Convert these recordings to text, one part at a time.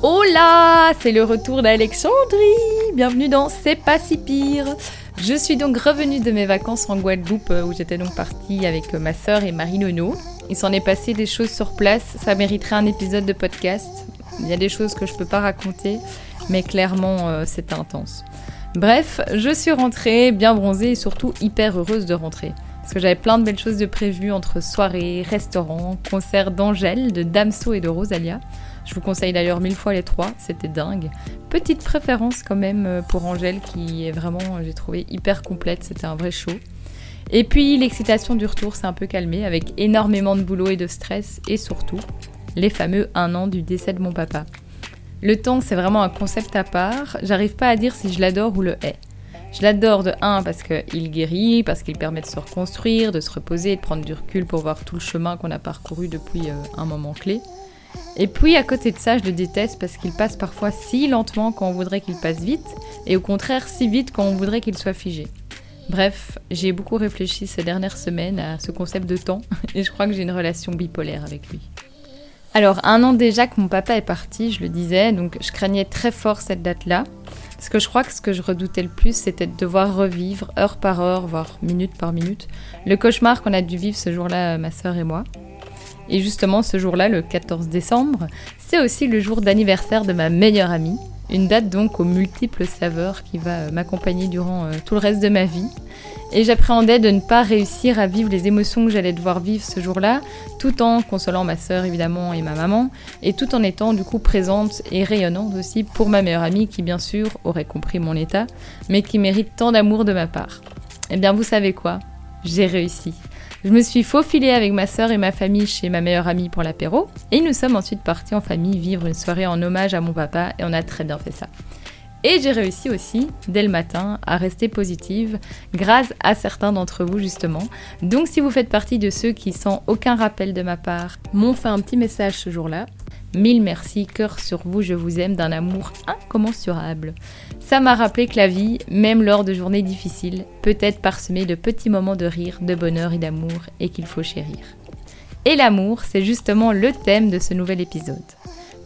Hola, c'est le retour d'Alexandrie. Bienvenue dans C'est pas si pire. Je suis donc revenue de mes vacances en Guadeloupe euh, où j'étais donc partie avec euh, ma sœur et Marie Nono. Il s'en est passé des choses sur place, ça mériterait un épisode de podcast. Il y a des choses que je peux pas raconter, mais clairement euh, c'est intense. Bref, je suis rentrée bien bronzée et surtout hyper heureuse de rentrer. Parce que j'avais plein de belles choses de prévues entre soirées, restaurants, concerts d'Angèle, de Damso et de Rosalia. Je vous conseille d'ailleurs mille fois les trois, c'était dingue. Petite préférence quand même euh, pour Angèle qui est vraiment, j'ai trouvé, hyper complète, c'était un vrai show. Et puis l'excitation du retour s'est un peu calmée avec énormément de boulot et de stress et surtout les fameux un an du décès de mon papa. Le temps c'est vraiment un concept à part, j'arrive pas à dire si je l'adore ou le hais. Je l'adore de un parce qu'il guérit, parce qu'il permet de se reconstruire, de se reposer de prendre du recul pour voir tout le chemin qu'on a parcouru depuis euh, un moment clé. Et puis à côté de ça, je le déteste parce qu'il passe parfois si lentement quand on voudrait qu'il passe vite, et au contraire si vite quand on voudrait qu'il soit figé. Bref, j'ai beaucoup réfléchi ces dernières semaines à ce concept de temps, et je crois que j'ai une relation bipolaire avec lui. Alors, un an déjà que mon papa est parti, je le disais, donc je craignais très fort cette date-là, parce que je crois que ce que je redoutais le plus, c'était de devoir revivre heure par heure, voire minute par minute, le cauchemar qu'on a dû vivre ce jour-là, ma sœur et moi. Et justement, ce jour-là, le 14 décembre, c'est aussi le jour d'anniversaire de ma meilleure amie. Une date donc aux multiples saveurs qui va euh, m'accompagner durant euh, tout le reste de ma vie. Et j'appréhendais de ne pas réussir à vivre les émotions que j'allais devoir vivre ce jour-là, tout en consolant ma sœur évidemment et ma maman, et tout en étant du coup présente et rayonnante aussi pour ma meilleure amie qui bien sûr aurait compris mon état, mais qui mérite tant d'amour de ma part. Eh bien vous savez quoi? J'ai réussi. Je me suis faufilée avec ma sœur et ma famille chez ma meilleure amie pour l'apéro, et nous sommes ensuite partis en famille vivre une soirée en hommage à mon papa, et on a très bien fait ça. Et j'ai réussi aussi, dès le matin, à rester positive, grâce à certains d'entre vous justement. Donc si vous faites partie de ceux qui, sans aucun rappel de ma part, m'ont fait un petit message ce jour-là, Mille merci, cœur sur vous, je vous aime d'un amour incommensurable. Ça m'a rappelé que la vie, même lors de journées difficiles, peut être parsemée de petits moments de rire, de bonheur et d'amour et qu'il faut chérir. Et l'amour, c'est justement le thème de ce nouvel épisode.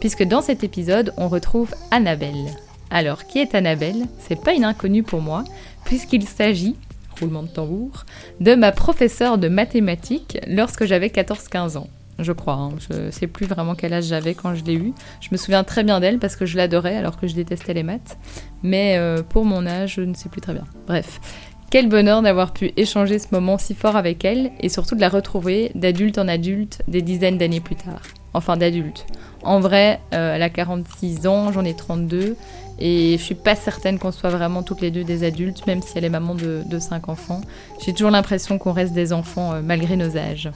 Puisque dans cet épisode, on retrouve Annabelle. Alors, qui est Annabelle? C'est pas une inconnue pour moi, puisqu'il s'agit, roulement de tambour, de ma professeure de mathématiques lorsque j'avais 14-15 ans je crois. Hein. Je sais plus vraiment quel âge j'avais quand je l'ai eue. Je me souviens très bien d'elle parce que je l'adorais alors que je détestais les maths. Mais euh, pour mon âge, je ne sais plus très bien. Bref, quel bonheur d'avoir pu échanger ce moment si fort avec elle et surtout de la retrouver d'adulte en adulte des dizaines d'années plus tard. Enfin d'adulte. En vrai, euh, elle a 46 ans, j'en ai 32 et je suis pas certaine qu'on soit vraiment toutes les deux des adultes, même si elle est maman de, de 5 enfants. J'ai toujours l'impression qu'on reste des enfants euh, malgré nos âges.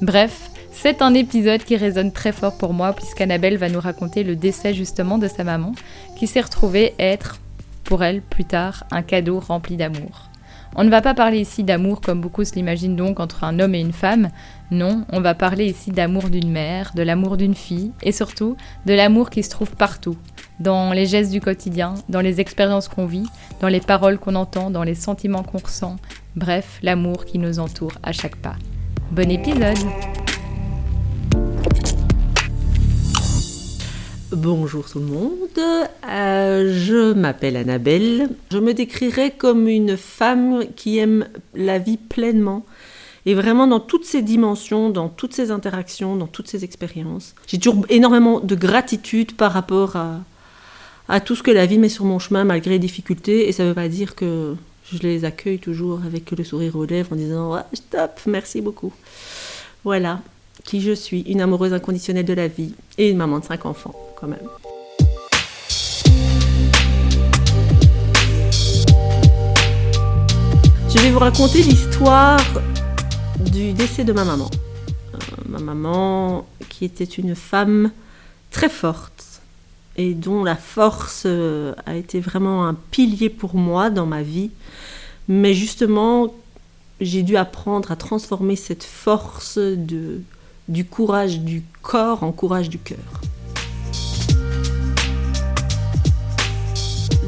Bref, c'est un épisode qui résonne très fort pour moi puisqu'Annabelle va nous raconter le décès justement de sa maman qui s'est retrouvée être, pour elle plus tard, un cadeau rempli d'amour. On ne va pas parler ici d'amour comme beaucoup se l'imaginent donc entre un homme et une femme, non, on va parler ici d'amour d'une mère, de l'amour d'une fille et surtout de l'amour qui se trouve partout, dans les gestes du quotidien, dans les expériences qu'on vit, dans les paroles qu'on entend, dans les sentiments qu'on ressent, bref, l'amour qui nous entoure à chaque pas. Bon épisode Bonjour tout le monde, euh, je m'appelle Annabelle. Je me décrirais comme une femme qui aime la vie pleinement et vraiment dans toutes ses dimensions, dans toutes ses interactions, dans toutes ses expériences. J'ai toujours énormément de gratitude par rapport à, à tout ce que la vie met sur mon chemin malgré les difficultés. Et ça ne veut pas dire que je les accueille toujours avec le sourire aux lèvres en disant ah, stop, merci beaucoup. Voilà qui je suis, une amoureuse inconditionnelle de la vie et une maman de cinq enfants quand même. Je vais vous raconter l'histoire du décès de ma maman. Euh, ma maman qui était une femme très forte et dont la force euh, a été vraiment un pilier pour moi dans ma vie. Mais justement, j'ai dû apprendre à transformer cette force de, du courage du corps en courage du cœur.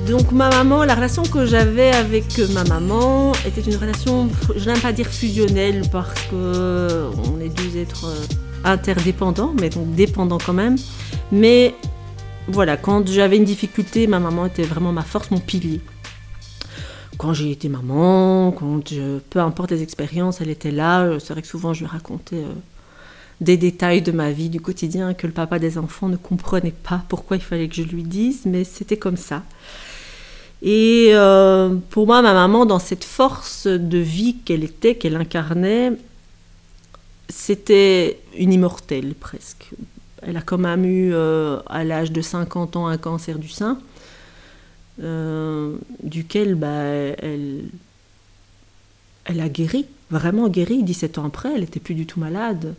Donc ma maman, la relation que j'avais avec ma maman était une relation, je n'aime pas dire fusionnelle parce que on est deux êtres euh, interdépendants, mais donc dépendants quand même. Mais voilà, quand j'avais une difficulté, ma maman était vraiment ma force, mon pilier. Quand j'ai été maman, quand peu importe les expériences, elle était là. C'est vrai que souvent je lui racontais euh, des détails de ma vie, du quotidien, que le papa des enfants ne comprenait pas pourquoi il fallait que je lui dise, mais c'était comme ça. Et euh, pour moi, ma maman, dans cette force de vie qu'elle était, qu'elle incarnait, c'était une immortelle presque. Elle a quand même eu, à l'âge de 50 ans, un cancer du sein, euh, duquel bah, elle, elle a guéri, vraiment guéri. 17 ans après, elle n'était plus du tout malade.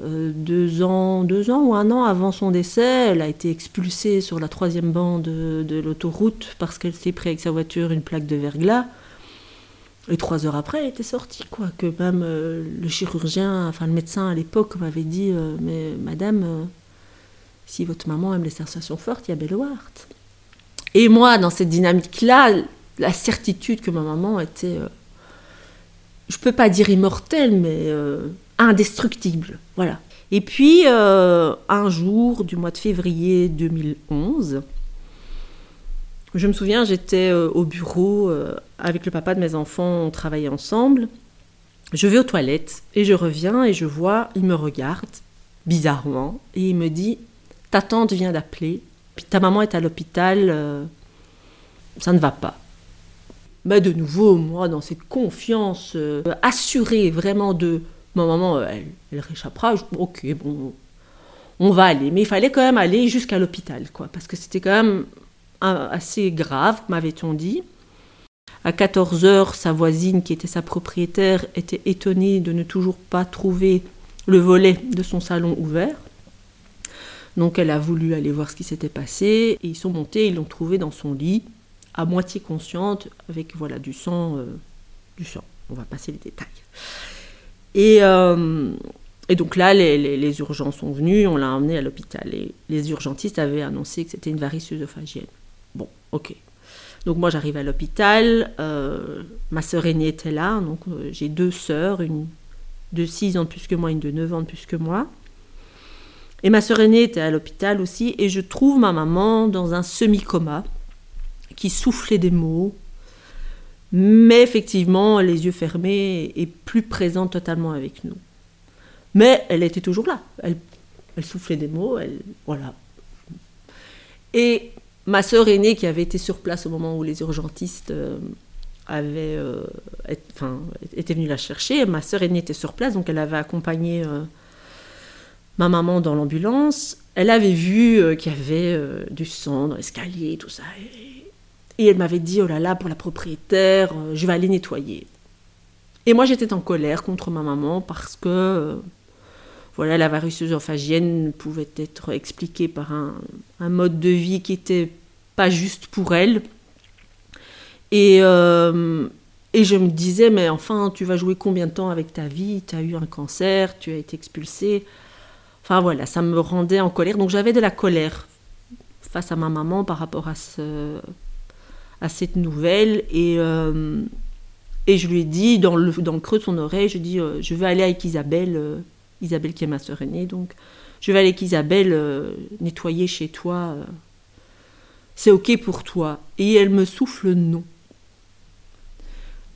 Euh, deux, ans, deux ans ou un an avant son décès, elle a été expulsée sur la troisième bande de, l'autoroute parce qu'elle s'est pris avec sa voiture une plaque de verglas. Et trois heures après, elle était sortie, quoi. Que même euh, le chirurgien, enfin le médecin à l'époque m'avait dit euh, Mais madame, si votre maman aime les sensations fortes, il y a Bellewart. Et moi, dans cette dynamique-là, la certitude que ma maman était, je peux pas dire immortelle, mais indestructible. Voilà. Et puis, euh, un jour du mois de février 2011, je me souviens, j'étais euh, au bureau euh, avec le papa de mes enfants, on travaillait ensemble. Je vais aux toilettes et je reviens et je vois, il me regarde bizarrement et il me dit Ta tante vient d'appeler, puis ta maman est à l'hôpital, ça ne va pas. Mais de nouveau, moi, dans cette confiance assurée vraiment de Ma maman, elle, elle réchappera. ok, bon, on va aller. Mais il fallait quand même aller jusqu'à l'hôpital, quoi, parce que c'était quand même assez grave, m'avait-on dit. À 14 heures, sa voisine, qui était sa propriétaire, était étonnée de ne toujours pas trouver le volet de son salon ouvert. Donc elle a voulu aller voir ce qui s'était passé et ils sont montés, ils l'ont trouvé dans son lit, à moitié consciente, avec voilà du sang, euh, du sang. On va passer les détails. Et, euh, donc là, les, les, urgences sont venues, on l'a emmené à l'hôpital. Et les urgentistes avaient annoncé que c'était une varice œsophagienne. Bon, ok. Donc moi, j'arrive à l'hôpital. Euh, ma sœur aînée était là. Donc euh, j'ai deux sœurs, une de 6 ans plus que moi, une de 9 ans plus que moi. Et ma sœur aînée était à l'hôpital aussi. Et je trouve ma maman dans un semi-coma qui soufflait des mots, mais effectivement, les yeux fermés et plus présente totalement avec nous. Mais elle était toujours là. Elle, elle soufflait des mots, elle, voilà. Et ma sœur aînée, qui avait été sur place au moment où les urgentistes euh, avaient, euh, enfin, la chercher, ma sœur aînée était sur place, donc elle avait accompagné euh, ma maman dans l'ambulance. Elle avait vu qu'il y avait du sang dans l'escalier, tout ça. Et elle m'avait dit, oh là là, pour la propriétaire, euh, je vais aller nettoyer. Et moi, j'étais en colère contre ma maman parce que, euh, voilà, la varice pouvait être expliquée par un, mode de vie qui n'était pas juste pour elle. Et, euh, et je me disais, mais enfin, tu vas jouer combien de temps avec ta vie? Tu as eu un cancer, tu as été expulsée. Enfin voilà, ça me rendait en colère. Donc j'avais de la colère face à ma maman par rapport à ce, à cette nouvelle et, euh, et je lui ai dit dans le, dans creux de son oreille, je dis euh, je vais aller avec Isabelle, Isabelle qui est ma sœur aînée, donc je vais aller avec Isabelle nettoyer chez toi, c'est ok pour toi. Et elle me souffle non.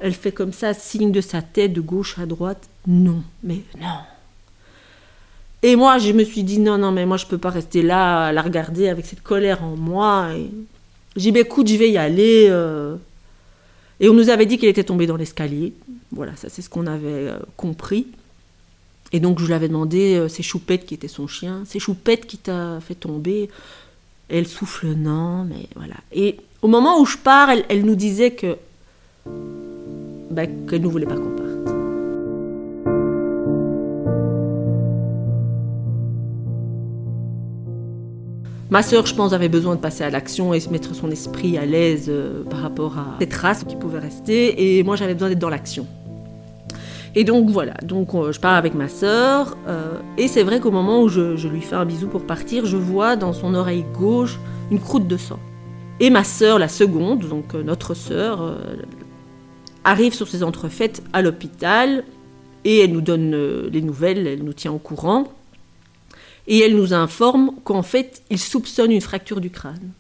Elle fait comme ça, signe de sa tête de gauche à droite, non, mais non. Et moi, je me suis dit, non, non, mais moi, je peux pas rester là à la regarder avec cette colère en moi. J'ai dit, bah, écoute, je vais y aller. euh. Et on nous avait dit qu'il était tombé dans l'escalier. Voilà, ça, c'est ce qu'on avait euh, compris. Et donc, je lui avais demandé, euh, c'est Choupette qui était son chien, c'est Choupette qui t'a fait tomber. Elle souffle, non, mais voilà. Et au moment où je pars, elle, nous disait que. bah, qu'elle ne voulait pas qu'on parte. Ma sœur, je pense, avait besoin de passer à l'action et se mettre son esprit à l'aise euh, par rapport à cette race qui pouvait rester. Et moi, j'avais besoin d'être dans l'action. Et donc voilà, donc euh, je pars avec ma sœur. euh, et c'est vrai qu'au moment où je, lui fais un bisou pour partir, je vois dans son oreille gauche une croûte de sang. Et ma sœur, la seconde, donc euh, notre sœur, arrive sur ses entrefaites à l'hôpital et elle nous donne les nouvelles, elle nous tient au courant. Et elle nous informe qu'en fait, il soupçonne une fracture du crâne.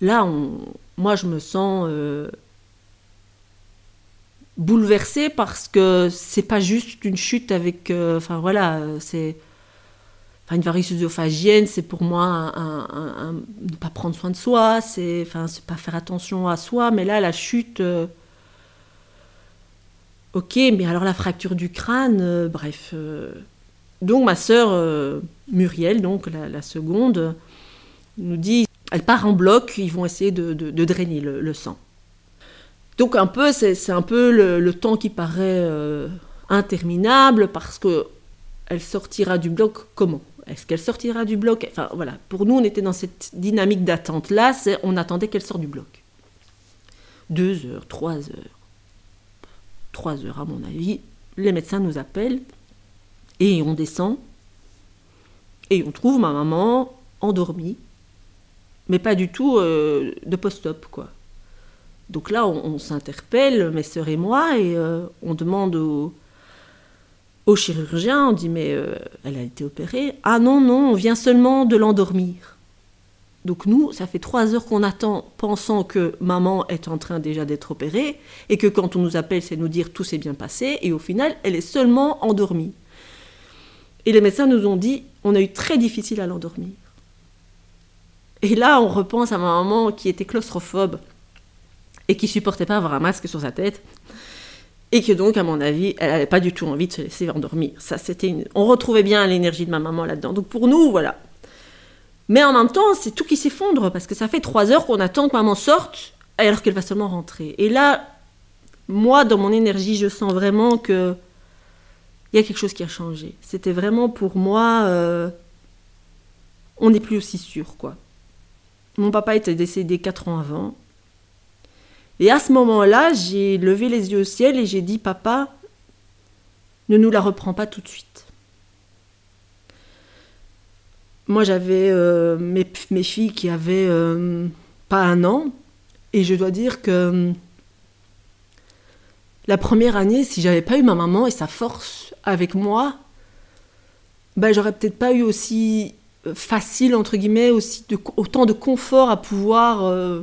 Là, moi, je me sens bouleversée parce que c'est pas juste une chute avec. euh, Enfin voilà, c'est. Enfin, une varice œsophagienne, c'est pour moi ne pas prendre soin de soi, c'est enfin, pas faire attention à soi, mais là, la chute. euh, ok, mais alors la fracture du crâne, euh, bref. donc ma sœur Muriel, donc la, seconde, nous dit, elle part en bloc, ils vont essayer de, de- drainer le sang. Donc un peu, c'est un peu le, temps qui paraît euh, interminable parce que elle sortira du bloc comment? Est-ce qu'elle sortira du bloc? Enfin voilà, pour nous on était dans cette dynamique d'attente là, on attendait qu'elle sorte du bloc. Deux heures, trois heures, trois heures à mon avis, les médecins nous appellent et on descend et on trouve ma maman endormie, mais pas du tout euh, de post-op, quoi. Donc là, on, s'interpelle, mes sœurs et moi, et euh, on demande au, au chirurgien, on dit mais euh, elle a été opérée. Ah non, non, on vient seulement de l'endormir. Donc nous, ça fait trois heures qu'on attend, pensant que maman est en train déjà d'être opérée, et que quand on nous appelle, c'est nous dire tout s'est bien passé, et au final, elle est seulement endormie. Et les médecins nous ont dit, on a eu très difficile à l'endormir. Et là, on repense à ma maman qui était claustrophobe et qui supportait pas avoir un masque sur sa tête. Et que donc, à mon avis, elle n'avait pas du tout envie de se laisser endormir. Ça, c'était. On retrouvait bien l'énergie de ma maman là-dedans. Donc pour nous, voilà. Mais en même temps, c'est tout qui s'effondre parce que ça fait trois heures qu'on attend que maman sorte alors qu'elle va seulement rentrer. Et là, moi, dans mon énergie, je sens vraiment que il y a quelque chose qui a changé. C'était vraiment pour moi, euh, on n'est plus aussi sûr, quoi. Mon papa était décédé quatre ans avant. Et à ce moment-là, j'ai levé les yeux au ciel et j'ai dit, papa, ne nous la reprends pas tout de suite. Moi, j'avais euh, mes, filles qui avaient euh, pas un an, et je dois dire que la première année, si j'avais pas eu ma maman et sa force avec moi, ben j'aurais peut-être pas eu aussi euh, facile entre guillemets, aussi autant de confort à pouvoir euh,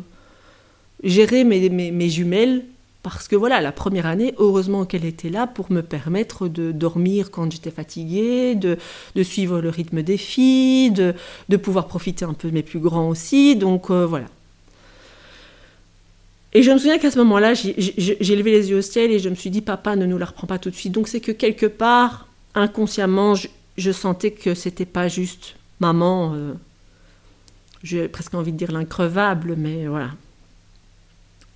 gérer mes, jumelles. Parce que voilà, la première année, heureusement qu'elle était là pour me permettre de dormir quand j'étais fatiguée, de, suivre le rythme des filles, de, pouvoir profiter un peu de mes plus grands aussi. Donc euh, voilà. Et je me souviens qu'à ce moment-là, j'ai- levé les yeux au ciel et je me suis dit, papa, ne nous la reprends pas tout de suite. Donc c'est que quelque part, inconsciemment, je, je sentais que c'était pas juste maman. euh, J'ai presque envie de dire l'increvable, mais voilà.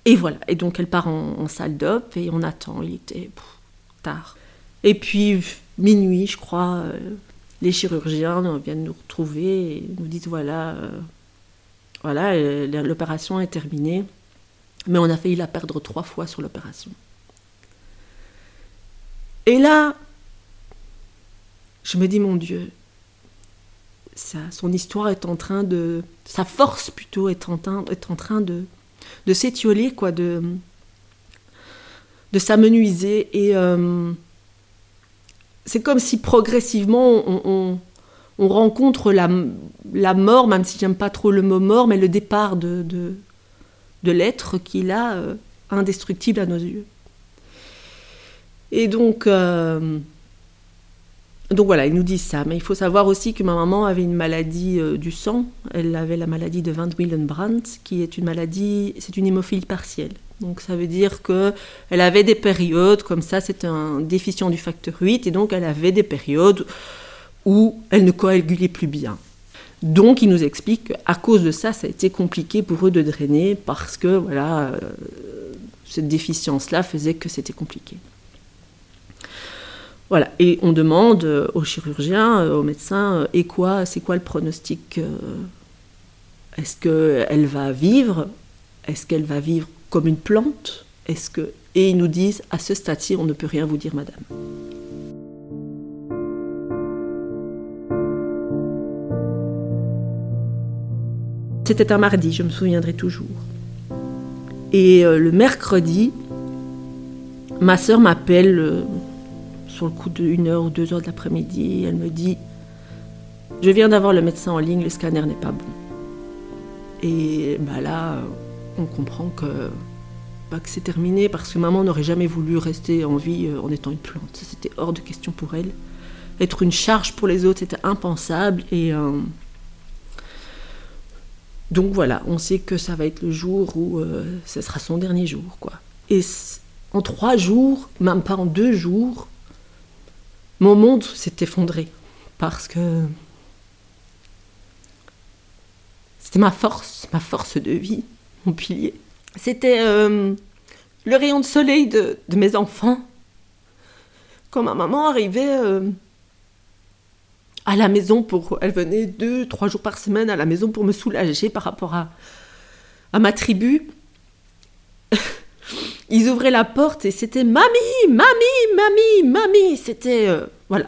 Et voilà. Et donc elle part en, salle d'op et on attend. Il était tard. Et puis minuit, je crois, euh, les chirurgiens viennent nous retrouver et nous disent voilà, euh, voilà, euh, l'opération est terminée. Mais on a failli la perdre trois fois sur l'opération. Et là, je me dis, mon Dieu, ça, son histoire est en train de. Sa force plutôt est en est en train de, de s'étioler, quoi, de, de s'amenuiser. Et euh, c'est comme si progressivement on, on, on rencontre la, la mort, même si j'aime pas trop le mot mort, mais le départ de, de, de l'être qu'il a euh, indestructible à nos yeux. Et donc, euh, donc voilà, ils nous disent ça. Mais il faut savoir aussi que ma maman avait une maladie euh, du sang. Elle avait la maladie de Van Willenbrandt, qui est une maladie, c'est une hémophilie partielle. Donc ça veut dire que elle avait des périodes comme ça, c'est un déficient du facteur 8, et donc elle avait des périodes où elle ne coagulait plus bien. Donc il nous explique qu'à cause de ça, ça a été compliqué pour eux de drainer parce que voilà, euh, cette déficience-là faisait que c'était compliqué. Voilà, et on demande euh, aux chirurgiens, euh, aux médecins, et quoi, c'est quoi le pronostic Est-ce qu'elle va vivre Est-ce qu'elle va vivre comme une plante Est-ce que et ils nous disent à ce stade-ci, on ne peut rien vous dire, madame. C'était un mardi, je me souviendrai toujours. Et euh, le mercredi, ma sœur m'appelle euh, sur le coup 1 heure ou 2 heures de l'après-midi. Elle me dit Je viens d'avoir le médecin en ligne, le scanner n'est pas bon. Et bah là, on comprend que, bah, que c'est terminé parce que maman n'aurait jamais voulu rester en vie euh, en étant une plante. C'était hors de question pour elle. Être une charge pour les autres, c'était impensable. Et. Donc voilà, on sait que ça va être le jour où euh, ce sera son dernier jour, quoi. Et en trois jours, même pas en deux jours, mon monde s'est effondré parce que c'était ma force, ma force de vie, mon pilier. C'était euh, le rayon de soleil de, mes enfants. Quand ma maman arrivait euh, à la maison pour. Elle venait deux, trois jours par semaine à la maison pour me soulager par rapport à, à ma tribu. Ils ouvraient la porte et c'était Mamie, Mamie, Mamie, Mamie. C'était. Euh, voilà.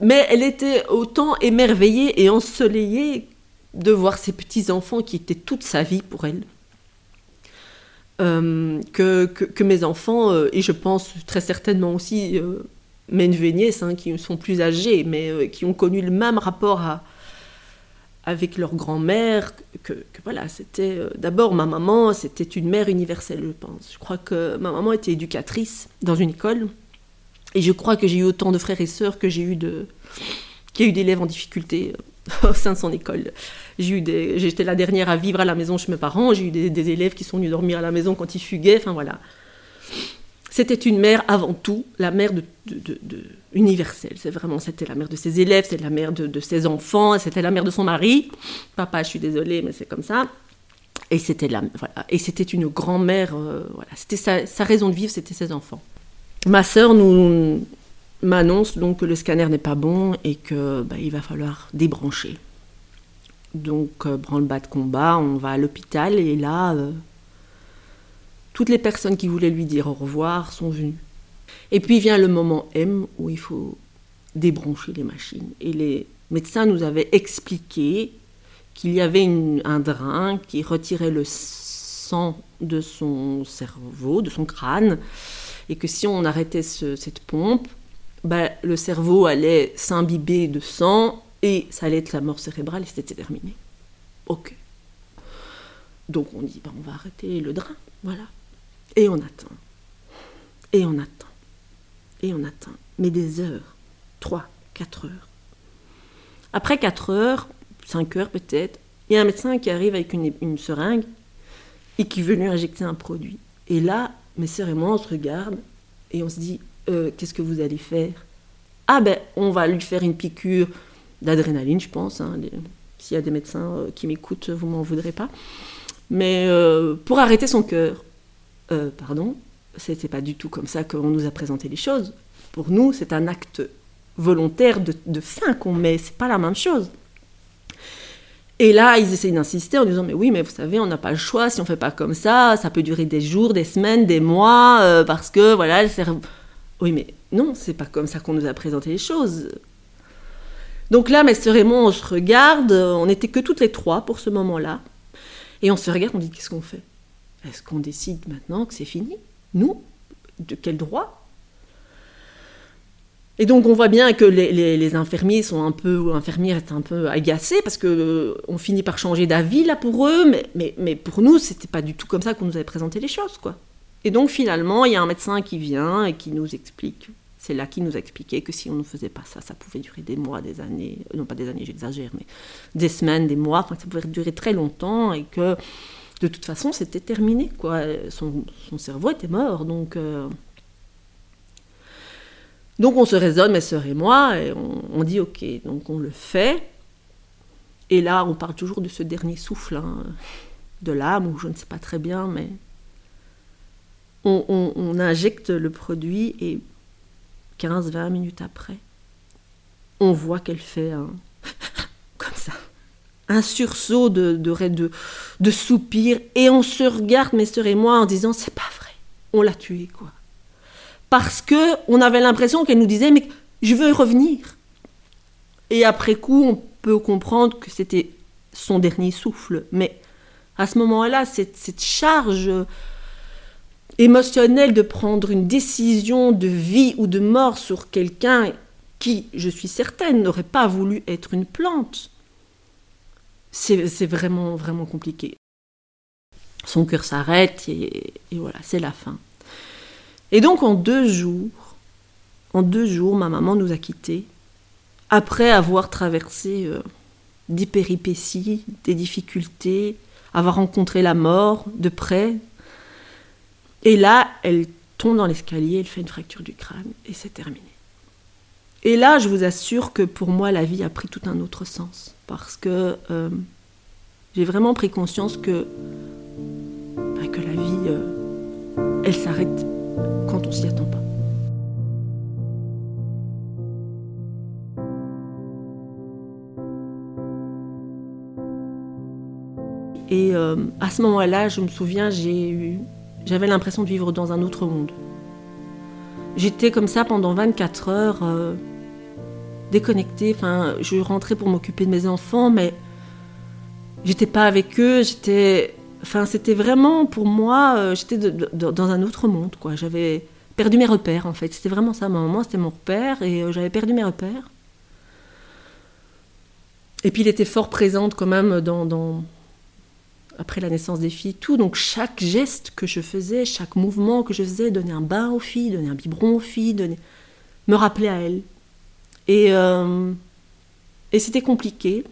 Mais elle était autant émerveillée et ensoleillée de voir ces petits-enfants qui étaient toute sa vie pour elle. Euh, que, que, mes enfants, euh, et je pense très certainement aussi mes nièces hein, qui sont plus âgées, mais qui ont connu le même rapport à, avec leur grand-mère, que, voilà, c'était euh, d'abord ma maman, c'était une mère universelle, je pense. Je crois que ma maman était éducatrice dans une école, et je crois que j'ai eu autant de frères et sœurs que j'ai eu de, qu'il y a eu d'élèves en difficulté euh, au sein de son école. J'ai eu des, j'étais la dernière à vivre à la maison chez mes parents, j'ai eu des, élèves qui sont venus dormir à la maison quand ils fuguaient, enfin voilà. C'était une mère avant tout, la mère de, universelle. C'est vraiment, c'était la mère de ses élèves, c'était la mère de, ses enfants, c'était la mère de son mari. Papa, je suis désolée, mais c'est comme ça. Et c'était la, et c'était une grand-mère. Euh, voilà, c'était sa, raison de vivre, c'était ses enfants. Ma sœur nous m'annonce donc que le scanner n'est pas bon et que bah, il va falloir débrancher. Donc euh, branle-bas de combat, on va à l'hôpital et là. Euh, toutes les personnes qui voulaient lui dire au revoir sont venues. Et puis vient le moment M où il faut débrancher les machines. Et les médecins nous avaient expliqué qu'il y avait un drain qui retirait le sang de son cerveau, de son crâne, et que si on arrêtait cette pompe, bah, le cerveau allait s'imbiber de sang et ça allait être la mort cérébrale et c'était terminé. Ok. Donc on dit, bah, on va arrêter le drain, voilà. Et on attend. Et on attend. Et on attend. Mais des heures. Trois, quatre heures. Après quatre heures, cinq heures peut-être, il y a un médecin qui arrive avec une, seringue et qui veut lui injecter un produit. Et là, mes sœurs et moi, on se regarde et on se dit euh, Qu'est-ce que vous allez faire? Ah ben, on va lui faire une piqûre d'adrénaline, je pense. Hein, s'il y a des médecins euh, qui m'écoutent, vous m'en voudrez pas. Mais euh, pour arrêter son cœur. Pardon, c'était pas du tout comme ça qu'on nous a présenté les choses. Pour nous, c'est un acte volontaire de, fin qu'on met, c'est pas la même chose. Et là, ils essayent d'insister en disant Mais oui, mais vous savez, on n'a pas le choix, si on fait pas comme ça, ça peut durer des jours, des semaines, des mois, euh, parce que voilà, le cerveau. Oui, mais non, c'est pas comme ça qu'on nous a présenté les choses. Donc là, et moi, on se regarde, on n'était que toutes les trois pour ce moment-là, et on se regarde, on dit Qu'est-ce qu'on fait? Est-ce qu'on décide maintenant que c'est fini? Nous De quel droit? Et donc on voit bien que les, infirmiers sont un peu, infirmières sont un peu agacés parce que euh, on finit par changer d'avis là pour eux, mais, mais, pour nous c'était pas du tout comme ça qu'on nous avait présenté les choses quoi. Et donc finalement il y a un médecin qui vient et qui nous explique C'est là qu'il nous a expliqué que si on ne faisait pas ça, ça pouvait durer des mois, des années, non pas des années, j'exagère, mais des semaines, des mois, ça pouvait durer très longtemps et que de toute façon, c'était terminé, quoi. Son, cerveau était mort, donc. Euh, donc on se raisonne, mes sœurs et moi, et on, dit ok, donc on le fait. Et là, on parle toujours de ce dernier souffle hein, de l'âme, ou je ne sais pas très bien, mais on, injecte le produit et 15-20 minutes après, on voit qu'elle fait. Un sursaut de, de, soupir et on se regarde, mes sœurs et moi, en disant c'est pas vrai, on l'a tué quoi. Parce que on avait l'impression qu'elle nous disait mais je veux revenir. Et après coup, on peut comprendre que c'était son dernier souffle, mais à ce moment-là, cette, cette charge émotionnel de prendre une décision de vie ou de mort sur quelqu'un qui, je suis certaine, n'aurait pas voulu être une plante, c'est vraiment, vraiment compliqué. Son cœur s'arrête et, voilà, c'est la fin. Et donc en deux jours, en deux jours, ma maman nous a quittés, après avoir traversé euh, des péripéties, des difficultés, avoir rencontré la mort de près, et là, elle tombe dans l'escalier, elle fait une fracture du crâne et c'est terminé. Et là, je vous assure que pour moi, la vie a pris tout un autre sens. Parce que euh, j'ai vraiment pris conscience que, bah, que la vie, euh, elle s'arrête quand on s'y attend pas. Et euh, à ce moment-là, je me souviens, j'avais l'impression de vivre dans un autre monde. J'étais comme ça pendant 24 heures, déconnectée. Enfin, je rentrais pour m'occuper de mes enfants, mais j'étais pas avec eux. J'étais, enfin, c'était vraiment pour moi, euh, j'étais dans un autre monde, quoi. J'avais perdu mes repères, en fait. C'était vraiment ça. Ma maman, c'était mon repère, et euh, j'avais perdu mes repères. Et puis, il était fort présente quand même dans, après la naissance des filles, tout. Donc chaque geste que je faisais, chaque mouvement que je faisais, donner un bain aux filles, donner un biberon aux filles, me rappeler à elles. Et, euh, et c'était compliqué.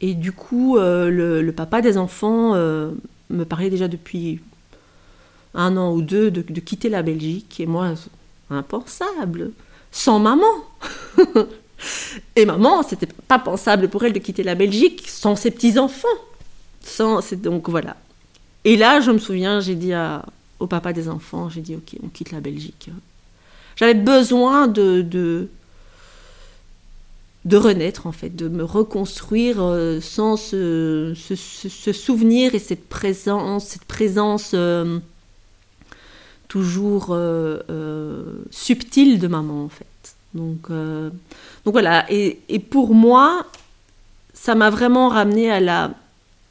Et du coup, euh, le, papa des enfants euh, me parlait déjà depuis un an ou deux de, quitter la Belgique. Et moi, impensable, sans maman. et maman, c'était pas pensable pour elle de quitter la Belgique sans ses petits-enfants c'est donc voilà. Et là, je me souviens, j'ai dit au papa des enfants, j'ai dit ok, on quitte la Belgique. J'avais besoin de, renaître en fait, de me reconstruire euh, sans ce, souvenir et cette présence, cette présence euh, toujours euh, subtile de maman en fait. Donc, donc voilà. Et, et pour moi, ça m'a vraiment ramené à la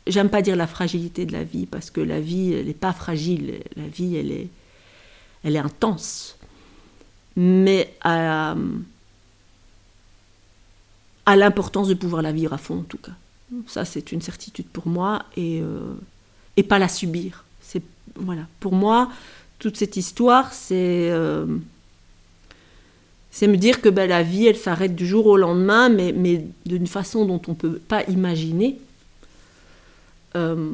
j'aime pas dire la fragilité de la vie parce que la vie elle n'est pas fragile la vie elle est elle est intense mais à, à l'importance de pouvoir la vivre à fond en tout cas. Ça c'est une certitude pour moi et euh, pas la subir. C'est voilà. Pour moi toute cette histoire c'est euh, c'est me dire que ben, la vie elle s'arrête du jour au lendemain mais d'une façon dont on peut pas imaginer euh,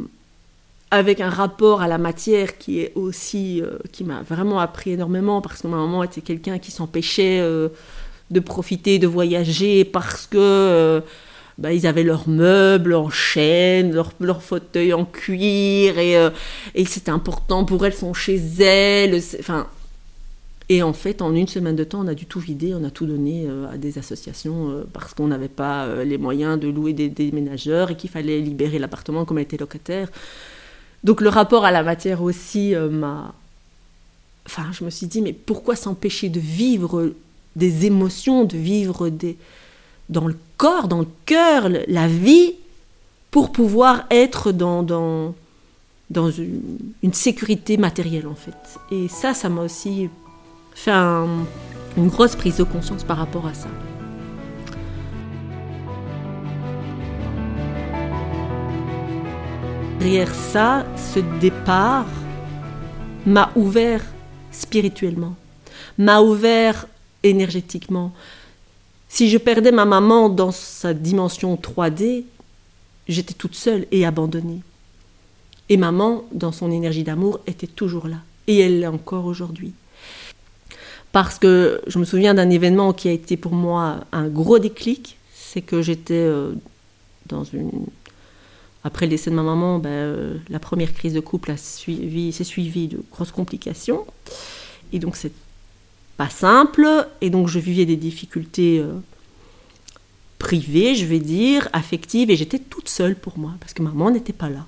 avec un rapport à la matière qui est aussi qui m'a vraiment appris énormément parce que ma maman était quelqu'un qui s'empêchait de profiter de voyager parce que bah, ils avaient leurs meubles en chêne, leurs leur fauteuils en cuir et, et c'était important pour elles sont chez elles. Enfin, et en fait, en une semaine de temps, on a dû tout vider, on a tout donné euh, à des associations euh, parce qu'on n'avait pas euh, les moyens de louer des déménageurs et qu'il fallait libérer l'appartement comme elle était locataire. Donc le rapport à la matière aussi m'a... Enfin, je me suis dit, mais pourquoi s'empêcher de vivre des émotions, de vivre des... dans le corps, dans le cœur, la vie, pour pouvoir être dans, dans, dans une, une sécurité matérielle en fait. Et ça, ça m'a aussi fait une grosse prise de conscience par rapport à ça. Derrière ça, ce départ m'a ouvert spirituellement. m'a ouvert énergétiquement. Si je perdais ma maman dans sa dimension 3D, j'étais toute seule et abandonnée. Et maman, dans son énergie d'amour, était toujours là. Et elle l'est encore aujourd'hui. Parce que je me souviens d'un événement qui a été pour moi un gros déclic. C'est que j'étais euh, dans une. Après le décès de ma maman, ben, euh, la première crise de couple s'est suivie de grosses complications. Et donc, c'est pas simple. Et donc, je vivais des difficultés euh, privées, je vais dire, affectives. Et j'étais toute seule pour moi, parce que maman n'était pas là.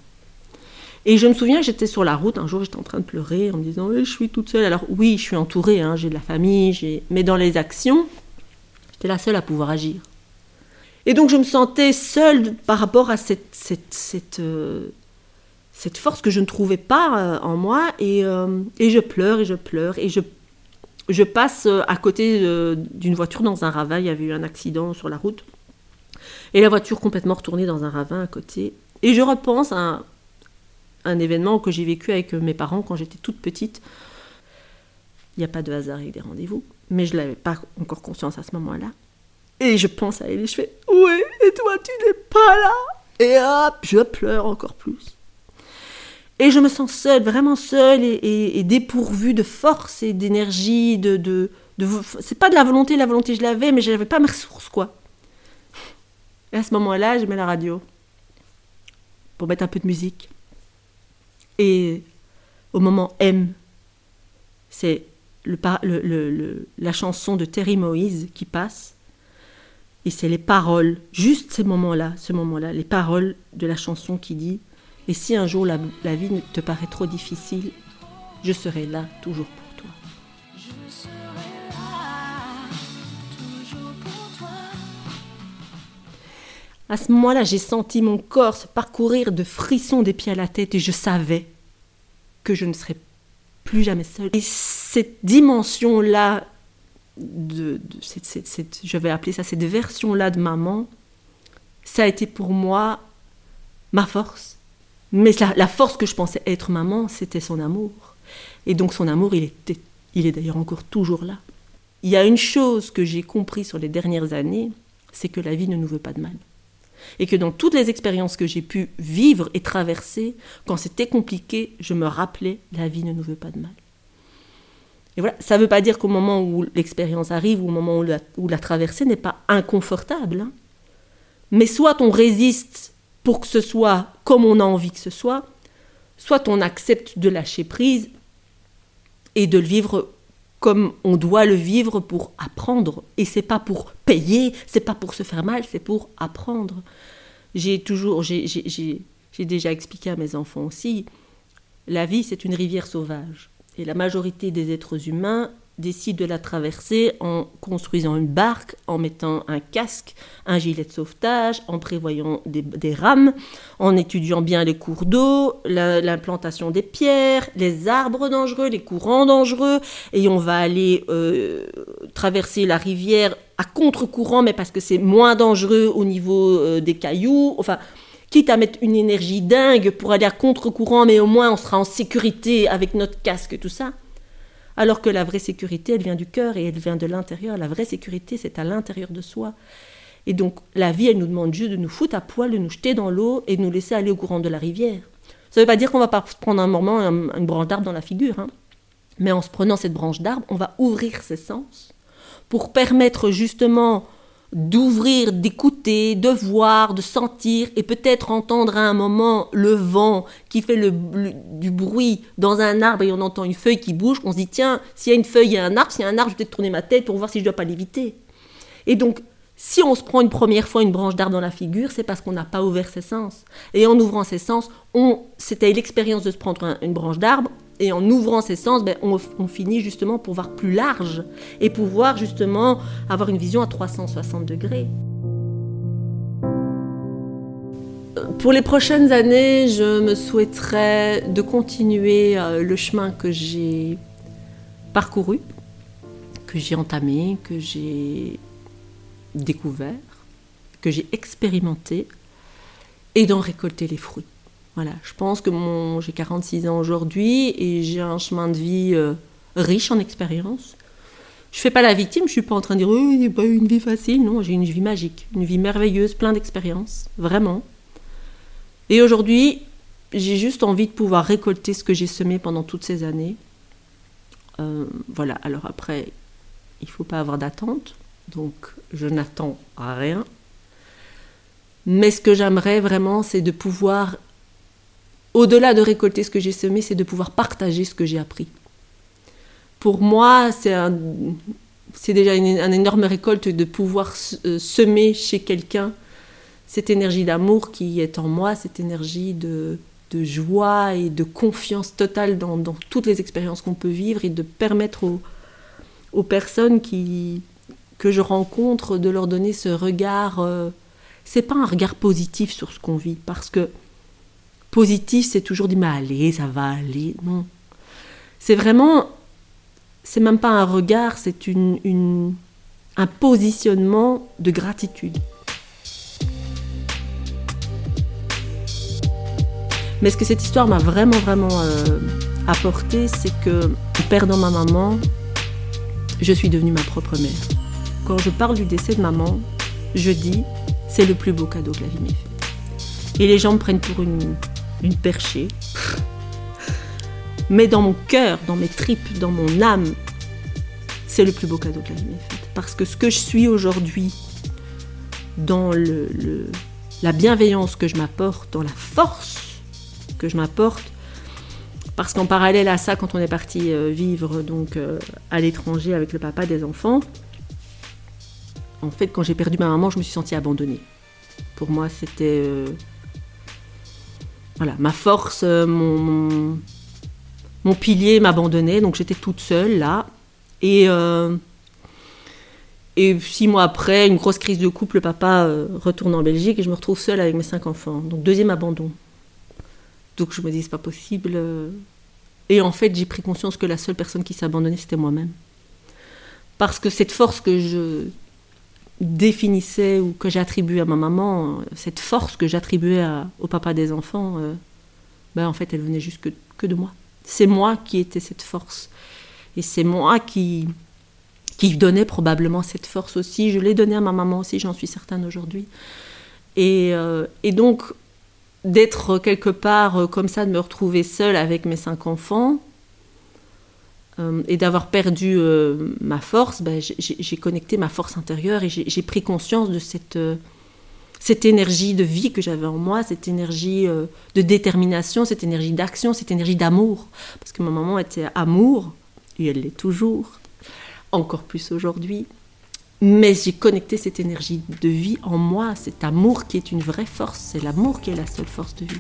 Et je me souviens, j'étais sur la route, un jour j'étais en train de pleurer en me disant Je suis toute seule. Alors oui, je suis entourée, hein, j'ai de la famille, mais dans les actions, j'étais la seule à pouvoir agir. Et donc je me sentais seule par rapport à cette, cette, cette, euh, cette force que je ne trouvais pas euh, en moi. Et, et, je pleure et je pleure. Et je, je passe à côté d'une voiture dans un ravin. Il y avait eu un accident sur la route. Et la voiture complètement retournée dans un ravin à côté. Et je repense à un événement que j'ai vécu avec mes parents quand j'étais toute petite. Il n'y a pas de hasard avec des rendez-vous, mais je n'avais pas encore conscience à ce moment-là. Et je pense à elle et je fais Ouais, et toi, tu n'es pas là Et hop, je pleure encore plus. Et je me sens seule, vraiment seule et, dépourvue de force et d'énergie. De, de, c'est pas de la volonté, la volonté je l'avais, mais je n'avais pas mes ressources, quoi. Et à ce moment-là, je mets la radio pour mettre un peu de musique. Et au moment M, c'est le, la chanson de Terry Moïse qui passe. Et c'est les paroles, juste ces moments-là, ce moment-là, les paroles de la chanson qui dit Et si un jour la, la vie te paraît trop difficile, je serai là toujours pour toi. Je serai là, toujours pour toi. À ce moment-là, j'ai senti mon corps se parcourir de frissons des pieds à la tête et je savais que je ne serais plus jamais seule. Et cette dimension-là, de, je vais appeler ça cette version-là de maman, ça a été pour moi ma force. Mais la, force que je pensais être maman, c'était son amour. Et donc son amour, il, était, il est d'ailleurs encore toujours là. Il y a une chose que j'ai compris sur les dernières années, c'est que la vie ne nous veut pas de mal et que dans toutes les expériences que j'ai pu vivre et traverser, quand c'était compliqué, je me rappelais la vie ne nous veut pas de mal. Et voilà, ça ne veut pas dire qu'au moment où l'expérience arrive, ou au moment où la, traversée n'est pas inconfortable. Hein. Mais soit on résiste pour que ce soit comme on a envie que ce soit, soit on accepte de lâcher prise et de le vivre comme on doit le vivre pour apprendre. Et c'est pas pour payer, c'est pas pour se faire mal, c'est pour apprendre. J'ai toujours, j'ai déjà expliqué à mes enfants aussi, la vie c'est une rivière sauvage. Et la majorité des êtres humains décide de la traverser en construisant une barque, en mettant un casque, un gilet de sauvetage, en prévoyant des, rames, en étudiant bien les cours d'eau, l'implantation des pierres, les arbres dangereux, les courants dangereux, et on va aller euh, traverser la rivière à contre-courant, mais parce que c'est moins dangereux au niveau euh, des cailloux, enfin quitte à mettre une énergie dingue pour aller à contre-courant, mais au moins on sera en sécurité avec notre casque, tout ça. Alors que la vraie sécurité, elle vient du cœur et elle vient de l'intérieur. La vraie sécurité, c'est à l'intérieur de soi. Et donc, la vie, elle nous demande juste de nous foutre à poil, de nous jeter dans l'eau et de nous laisser aller au courant de la rivière. Ça ne veut pas dire qu'on va pas prendre un moment une branche d'arbre dans la figure. Hein. Mais en se prenant cette branche d'arbre, on va ouvrir ses sens pour permettre justement d'ouvrir, d'écouter, de voir, de sentir et peut-être entendre à un moment le vent qui fait le, du bruit dans un arbre et on entend une feuille qui bouge, on se dit tiens, s'il y a une feuille, a un arbre, s'il y a un arbre, je vais peut-être tourner ma tête pour voir si je ne dois pas l'éviter. Et donc, si on se prend une première fois une branche d'arbre dans la figure, c'est parce qu'on n'a pas ouvert ses sens. Et en ouvrant ses sens, on, c'était l'expérience de se prendre une branche d'arbre, et en ouvrant ses sens, ben, on, finit justement pour voir plus large et pouvoir justement avoir une vision à 360 degrés. Pour les prochaines années, je me souhaiterais de continuer euh, le chemin que j'ai parcouru, que j'ai entamé, que j'ai découvert, que j'ai expérimenté, et d'en récolter les fruits. Voilà, je pense que j'ai 46 ans aujourd'hui et j'ai un chemin de vie euh, riche en expérience. Je fais pas la victime, je suis pas en train de dire oui, il pas une vie facile. Non, j'ai une vie magique, une vie merveilleuse, plein d'expériences, vraiment. Et aujourd'hui, j'ai juste envie de pouvoir récolter ce que j'ai semé pendant toutes ces années. Euh, voilà, alors après, il faut pas avoir d'attente, donc je n'attends rien. Mais ce que j'aimerais vraiment, c'est de pouvoir, au-delà de récolter ce que j'ai semé, c'est de pouvoir partager ce que j'ai appris. Pour moi, c'est déjà une, énorme récolte de pouvoir euh, semer chez quelqu'un cette énergie d'amour qui est en moi, cette énergie de, de joie et de confiance totale dans, dans toutes les expériences qu'on peut vivre et de permettre aux, aux, personnes qui, que je rencontre de leur donner ce regard euh, c'est pas un regard positif sur ce qu'on vit, parce que positif, c'est toujours dit, mais allez, ça va aller. Non. C'est vraiment, c'est même pas un regard, c'est une, un positionnement de gratitude. Mais ce que cette histoire m'a vraiment, vraiment euh, apporté, c'est que, perdant ma maman, je suis devenue ma propre mère. Quand je parle du décès de maman, je dis c'est le plus beau cadeau que la vie m'ait fait. Et les gens me prennent pour une, une perchée. Mais dans mon cœur, dans mes tripes, dans mon âme, c'est le plus beau cadeau que la vie m'ait fait. Parce que ce que je suis aujourd'hui, dans le, la bienveillance que je m'apporte, dans la force que je m'apporte, parce qu'en parallèle à ça, quand on est parti euh, vivre donc euh, à l'étranger avec le papa des enfants, en fait, quand j'ai perdu ma maman, je me suis sentie abandonnée. Pour moi, c'était euh, voilà, ma force, euh, mon, pilier m'abandonnait, donc j'étais toute seule là. Et, euh, six mois après, une grosse crise de couple, le papa retourne en Belgique et je me retrouve seule avec mes cinq enfants. Donc deuxième abandon. Donc je me dis, c'est pas possible. Et en fait, j'ai pris conscience que la seule personne qui s'abandonnait, c'était moi-même. Parce que cette force que je, définissais ou que j'attribuais à ma maman, cette force que j'attribuais au papa des enfants, euh, ben en fait, elle venait juste que, que de moi. C'est moi qui étais cette force. Et c'est moi qui, qui donnais probablement cette force aussi. Je l'ai donnée à ma maman aussi, j'en suis certaine aujourd'hui. Et, euh, et donc, d'être quelque part euh, comme ça, de me retrouver seule avec mes cinq enfants, euh, et d'avoir perdu euh, ma force, ben, j'ai connecté ma force intérieure et j'ai pris conscience de euh, cette énergie de vie que j'avais en moi, cette énergie de détermination, cette énergie d'action, cette énergie d'amour. Parce que ma maman était amour, et elle l'est toujours, encore plus aujourd'hui. Mais j'ai connecté cette énergie de vie en moi, cet amour qui est une vraie force, c'est l'amour qui est la seule force de vie.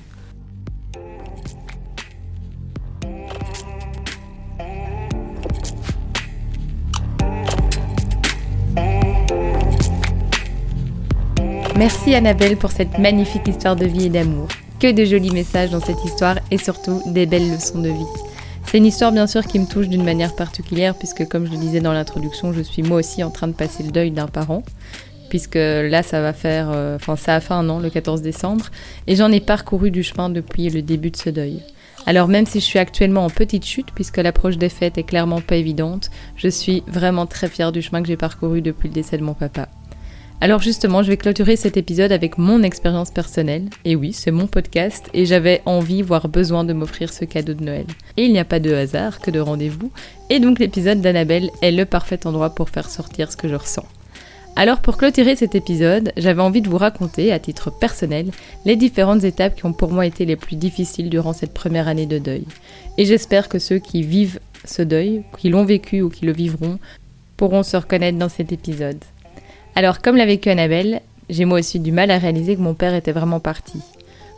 Merci Annabelle pour cette magnifique histoire de vie et d'amour. Que de jolis messages dans cette histoire et surtout des belles leçons de vie. C'est une histoire bien sûr qui me touche d'une manière particulière puisque comme je le disais dans l'introduction, je suis moi aussi en train de passer le deuil d'un parent puisque là ça va faire euh, enfin ça a fait un an le 14 décembre et j'en ai parcouru du chemin depuis le début de ce deuil. Alors même si je suis actuellement en petite chute puisque l'approche des fêtes est clairement pas évidente, je suis vraiment très fière du chemin que j'ai parcouru depuis le décès de mon papa. Alors justement, je vais clôturer cet épisode avec mon expérience personnelle. Et oui, c'est mon podcast et j'avais envie, voire besoin de m'offrir ce cadeau de Noël. Et il n'y a pas de hasard que de rendez-vous. Et donc l'épisode d'Annabelle est le parfait endroit pour faire sortir ce que je ressens. Alors pour clôturer cet épisode, j'avais envie de vous raconter, à titre personnel, les différentes étapes qui ont pour moi été les plus difficiles durant cette première année de deuil. Et j'espère que ceux qui vivent ce deuil, qui l'ont vécu ou qui le vivront, pourront se reconnaître dans cet épisode. Alors, comme l'a vécu Annabelle, j'ai moi aussi du mal à réaliser que mon père était vraiment parti.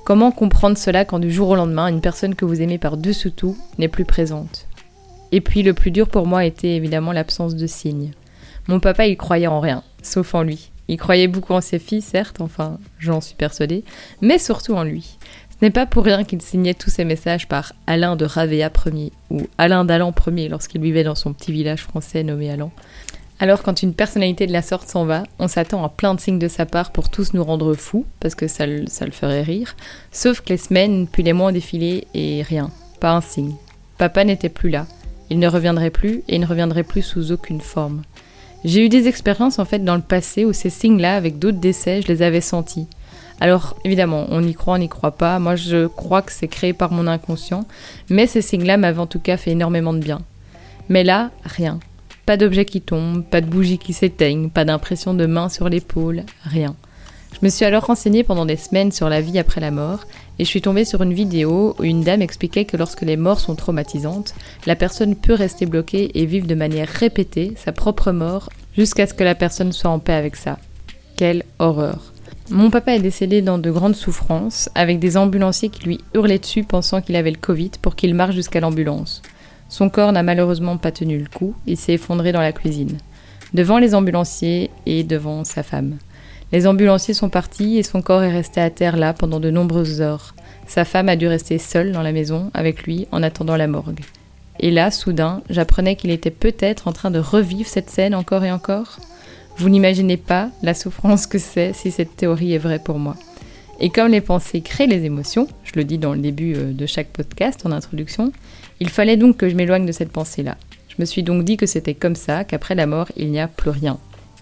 Comment comprendre cela quand du jour au lendemain, une personne que vous aimez par-dessous tout n'est plus présente? Et puis le plus dur pour moi était évidemment l'absence de signes. Mon papa, il croyait en rien, sauf en lui. Il croyait beaucoup en ses filles, certes, enfin, j'en suis persuadée, mais surtout en lui. Ce n'est pas pour rien qu'il signait tous ses messages par Alain de Ravea Ier ou Alain d'Alan Ier lorsqu'il vivait dans son petit village français nommé Alan. Alors quand une personnalité de la sorte s'en va, on s'attend à plein de signes de sa part pour tous nous rendre fous, parce que ça, le ferait rire, sauf que les semaines puis les mois ont défilé et rien, pas un signe. Papa n'était plus là, Il ne reviendrait plus et il ne reviendrait plus sous aucune forme. J'ai eu des expériences en fait dans le passé où ces signes-là, avec d'autres décès, je les avais sentis. Alors évidemment, on y croit, on n'y croit pas. Moi, je crois que c'est créé par mon inconscient, mais ces signes-là m'avaient en tout cas fait énormément de bien. Mais là, rien. Pas d'objet qui tombe, pas de bougie qui s'éteignent, pas d'impression de main sur l'épaule, rien. Je me suis alors renseignée pendant des semaines sur la vie après la mort, et je suis tombée sur une vidéo où une dame expliquait que lorsque les morts sont traumatisantes, la personne peut rester bloquée et vivre de manière répétée sa propre mort jusqu'à ce que la personne soit en paix avec ça. Quelle horreur. Mon papa est décédé dans de grandes souffrances, avec des ambulanciers qui lui hurlaient dessus pensant qu'il avait le Covid pour qu'il marche jusqu'à l'ambulance. Son corps n'a malheureusement pas tenu le coup, il s'est effondré dans la cuisine, devant les ambulanciers et devant sa femme. Les ambulanciers sont partis et son corps est resté à terre là pendant de nombreuses heures. Sa femme a dû rester seule dans la maison avec lui en attendant la morgue. Et là, soudain, j'apprenais qu'il était peut-être en train de revivre cette scène encore et encore. Vous n'imaginez pas la souffrance que c'est si cette théorie est vraie pour moi. Et comme les pensées créent les émotions, je le dis dans le début euh, de chaque podcast en introduction, il fallait donc que je m'éloigne de cette pensée-là. Je me suis donc dit que c'était comme ça, qu'après la mort, il n'y a plus rien.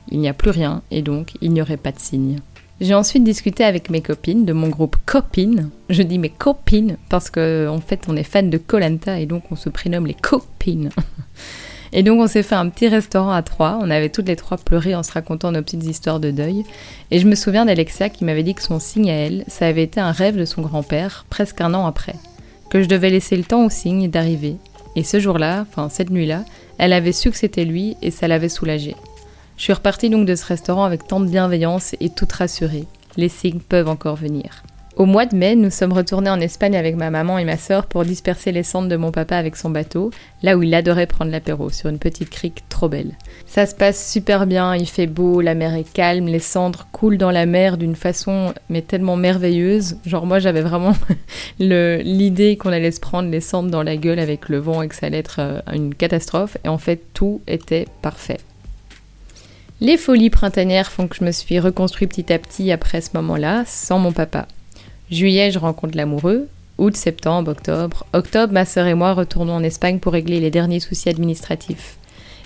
Il n'y a plus rien, et donc il n'y aurait pas de signe. J'ai ensuite discuté avec mes copines de mon groupe Copines. Je dis mes copines parce qu'en en fait on est fan de Colanta et donc on se prénomme les copines. Et donc on s'est fait un petit restaurant à trois. On avait toutes les trois pleuré en se racontant nos petites histoires de deuil. Et je me souviens d'Alexia qui m'avait dit que son signe à elle, ça avait été un rêve de son grand-père, presque un an après. Que je devais laisser le temps au signe d'arriver. Et ce jour-là, enfin cette nuit-là, elle avait su que c'était lui et ça l'avait soulagée. Je suis repartie donc de ce restaurant avec tant de bienveillance et toute rassurée. Les signes peuvent encore venir. Au mois de mai, nous sommes retournés en Espagne avec ma maman et ma sœur pour disperser les cendres de mon papa avec son bateau, là où il adorait prendre l'apéro, sur une petite crique trop belle. Ça se passe super bien, il fait beau, la mer est calme, les cendres coulent dans la mer d'une façon mais tellement merveilleuse. Genre moi j'avais vraiment l'idée qu'on allait se prendre les cendres dans la gueule avec le vent et que ça allait être euh, une catastrophe, et en fait tout était parfait. Les folies printanières font que je me suis reconstruit petit à petit après ce moment-là, sans mon papa. Juillet, je rencontre l'amoureux. Août, septembre, octobre. Octobre, ma sœur et moi retournons en Espagne pour régler les derniers soucis administratifs.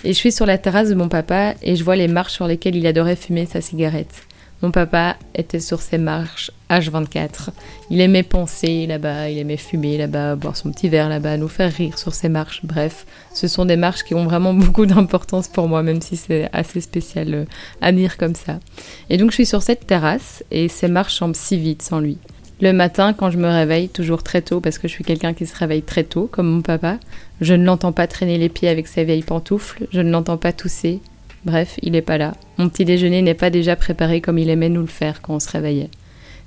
Et je suis sur la terrasse de mon papa et je vois les marches sur lesquelles il adorait fumer sa cigarette. Mon papa était sur ces marches H24. Il aimait penser là-bas, il aimait fumer là-bas, boire son petit verre là-bas, nous faire rire sur ces marches. Bref, ce sont des marches qui ont vraiment beaucoup d'importance pour moi, même si c'est assez spécial euh, à dire comme ça. Et donc je suis sur cette terrasse et ces marches semblent si vite sans lui. Le matin, quand je me réveille, toujours très tôt, parce que je suis quelqu'un qui se réveille très tôt, comme mon papa, je ne l'entends pas traîner les pieds avec ses vieilles pantoufles, je ne l'entends pas tousser, Bref, il n'est pas là. Mon petit déjeuner n'est pas déjà préparé comme il aimait nous le faire quand on se réveillait.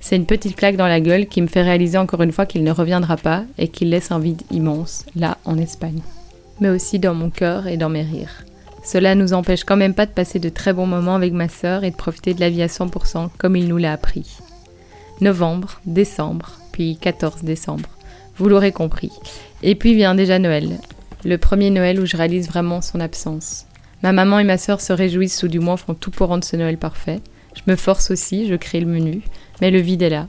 C'est une petite claque dans la gueule qui me fait réaliser encore une fois qu'il ne reviendra pas et qu'il laisse un vide immense, là, en Espagne. Mais aussi dans mon cœur et dans mes rires. Cela nous empêche quand même pas de passer de très bons moments avec ma sœur et de profiter de la vie à 100% comme il nous l'a appris. Novembre, décembre, puis 14 décembre. Vous l'aurez compris. Et puis vient déjà Noël. Le premier Noël où je réalise vraiment son absence. Ma maman et ma sœur se réjouissent ou du moins font tout pour rendre ce Noël parfait. Je me force aussi, je crée le menu, mais le vide est là.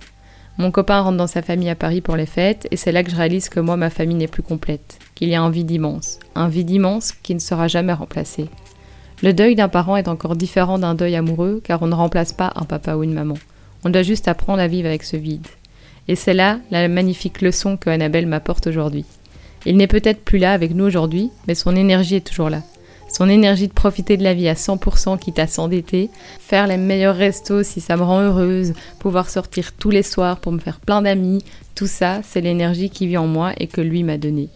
Mon copain rentre dans sa famille à Paris pour les fêtes, et c'est là que je réalise que moi, ma famille n'est plus complète, qu'il y a un vide immense, un vide immense qui ne sera jamais remplacé. Le deuil d'un parent est encore différent d'un deuil amoureux, car on ne remplace pas un papa ou une maman. On doit juste apprendre à vivre avec ce vide. Et c'est là la magnifique leçon que Annabelle m'apporte aujourd'hui. Il n'est peut-être plus là avec nous aujourd'hui, mais son énergie est toujours là son énergie de profiter de la vie à 100% quitte à s'endetter, faire les meilleurs restos si ça me rend heureuse, pouvoir sortir tous les soirs pour me faire plein d'amis, tout ça, c'est l'énergie qui vit en moi et que lui m'a donnée.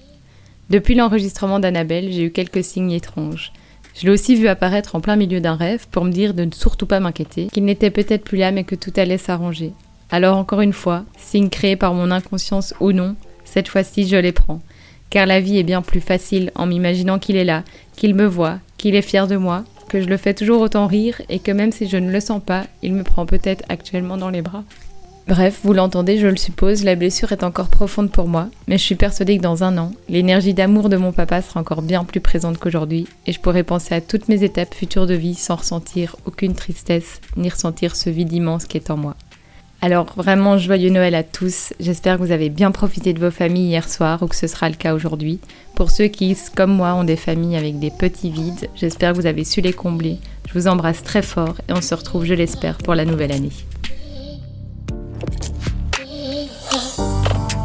Depuis l'enregistrement d'Annabelle, j'ai eu quelques signes étranges. Je l'ai aussi vu apparaître en plein milieu d'un rêve pour me dire de ne surtout pas m'inquiéter, qu'il n'était peut-être plus là mais que tout allait s'arranger. Alors encore une fois, signe créé par mon inconscience ou non, cette fois-ci je les prends car la vie est bien plus facile en m'imaginant qu'il est là, qu'il me voit, qu'il est fier de moi, que je le fais toujours autant rire et que même si je ne le sens pas, il me prend peut-être actuellement dans les bras. Bref, vous l'entendez, je le suppose, la blessure est encore profonde pour moi, mais je suis persuadée que dans un an, l'énergie d'amour de mon papa sera encore bien plus présente qu'aujourd'hui, et je pourrai penser à toutes mes étapes futures de vie sans ressentir aucune tristesse, ni ressentir ce vide immense qui est en moi. Alors vraiment joyeux Noël à tous. J'espère que vous avez bien profité de vos familles hier soir ou que ce sera le cas aujourd'hui. Pour ceux qui, comme moi, ont des familles avec des petits vides, j'espère que vous avez su les combler. Je vous embrasse très fort et on se retrouve, je l'espère, pour la nouvelle année.